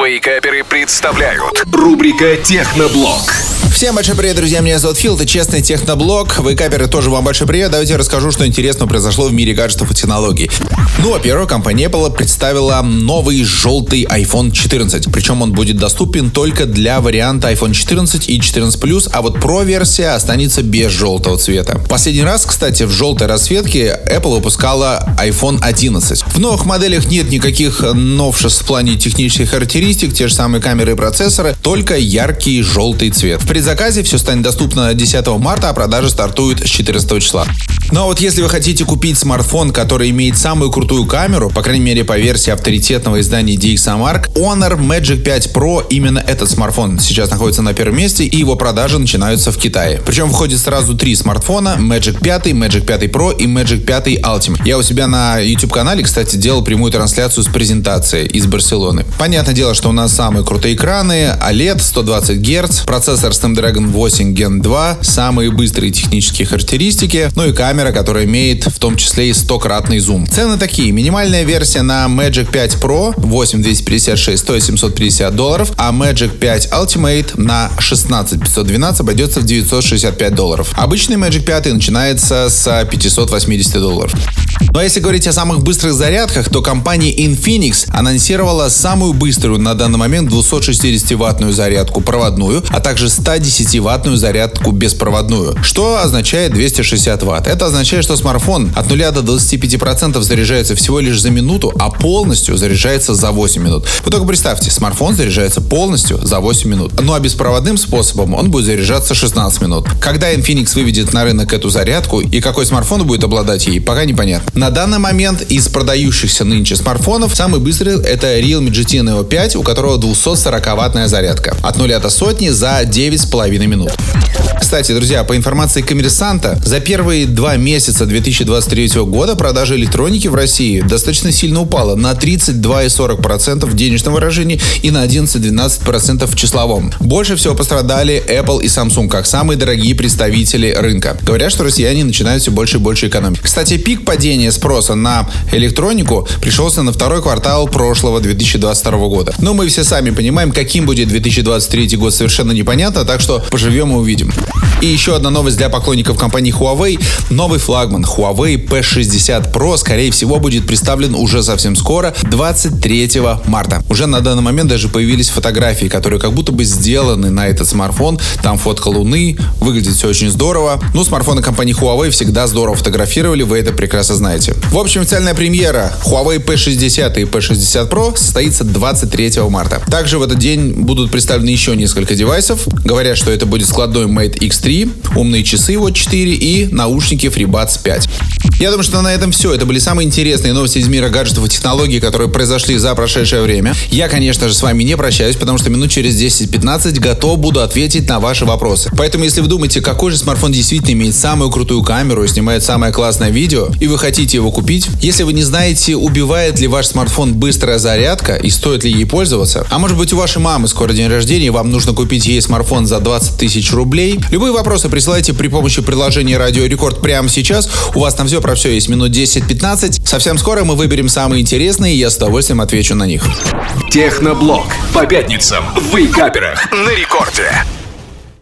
Вейкаперы представляют рубрика Техноблог. Всем большой привет, друзья, меня зовут Фил, это честный техноблог. Вейкаперы тоже вам большой привет. Давайте я расскажу, что интересного произошло в мире гаджетов и технологий. Ну, во-первых, компания Apple представила новый желтый iPhone 14. Причем он будет доступен только для варианта iPhone 14 и 14 Plus, а вот Pro версия останется без желтого цвета. Последний раз, кстати, в желтой расцветке Apple выпускала iPhone 11. В новых моделях нет никаких новшеств в плане технических характеристик, те же самые камеры и процессоры, только яркий желтый цвет. Предзаказе все станет доступно 10 марта, а продажи стартуют с 14 числа. Ну а вот если вы хотите купить смартфон, который имеет самую крутую камеру, по крайней мере по версии авторитетного издания DxOMark, Honor Magic 5 Pro, именно этот смартфон сейчас находится на первом месте, и его продажи начинаются в Китае. Причем входит сразу три смартфона, Magic 5, Magic 5 Pro и Magic 5 Ultimate. Я у себя на YouTube-канале, кстати, делал прямую трансляцию с презентацией из Барселоны. Понятное дело, что у нас самые крутые экраны, OLED 120 Гц, процессор Snapdragon 8 Gen 2, самые быстрые технические характеристики, ну и камера, которая имеет в том числе и 100-кратный зум. Цены такие. Минимальная версия на Magic 5 Pro 8256 стоит 750 долларов, а Magic 5 Ultimate на 16512 обойдется в 965 долларов. Обычный Magic 5 начинается с 580 долларов. Ну а если говорить о самых быстрых зарядках, то компания Infinix анонсировала самую быструю на данный момент 260-ваттную зарядку проводную, а также 110-ваттную зарядку беспроводную, что означает 260 ватт. Это означает, что смартфон от 0 до 25% заряжается всего лишь за минуту, а полностью заряжается за 8 минут. Вы только представьте, смартфон заряжается полностью за 8 минут. Ну а беспроводным способом он будет заряжаться 16 минут. Когда Infinix выведет на рынок эту зарядку и какой смартфон будет обладать ей, пока непонятно. На данный момент из продающихся нынче смартфонов самый быстрый это Realme GT Neo 5, у которого 240-ваттная зарядка. От 0 до сотни за 9,5 минут. Кстати, друзья, по информации коммерсанта, за первые два месяца 2023 года продажа электроники в России достаточно сильно упала на 32,40% в денежном выражении и на 11-12% в числовом. Больше всего пострадали Apple и Samsung, как самые дорогие представители рынка. Говорят, что россияне начинают все больше и больше экономить. Кстати, пик падения спроса на электронику пришелся на второй квартал прошлого 2022 года. Но мы все сами понимаем, каким будет 2023 год совершенно непонятно, так что поживем и увидим. И еще одна новость для поклонников компании Huawei. Новый флагман Huawei P60 Pro, скорее всего, будет представлен уже совсем скоро, 23 марта. Уже на данный момент даже появились фотографии, которые как будто бы сделаны на этот смартфон. Там фотка Луны, выглядит все очень здорово. Ну, смартфоны компании Huawei всегда здорово фотографировали, вы это прекрасно знаете. В общем, официальная премьера Huawei P60 и P60 Pro состоится 23 марта. Также в этот день будут представлены еще несколько девайсов. Говорят, что это будет складной Mate X3, умные часы Watch 4 и наушники FreeBuds 5. Я думаю, что на этом все. Это были самые интересные новости из мира гаджетов и технологий, которые произошли за прошедшее время. Я, конечно же, с вами не прощаюсь, потому что минут через 10-15 готов буду ответить на ваши вопросы. Поэтому, если вы думаете, какой же смартфон действительно имеет самую крутую камеру и снимает самое классное видео, и вы хотите его купить, если вы не знаете, убивает ли ваш смартфон быстрая зарядка и стоит ли ей пользоваться, а может быть у вашей мамы скоро день рождения, и вам нужно купить ей смартфон за 20 тысяч рублей, любые вопросы присылайте при помощи приложения Радио Рекорд прямо сейчас. У вас там все про все есть минут 10-15. Совсем скоро мы выберем самые интересные, и я с удовольствием отвечу на них. Техноблог. По пятницам в Вейкаперах на рекорде.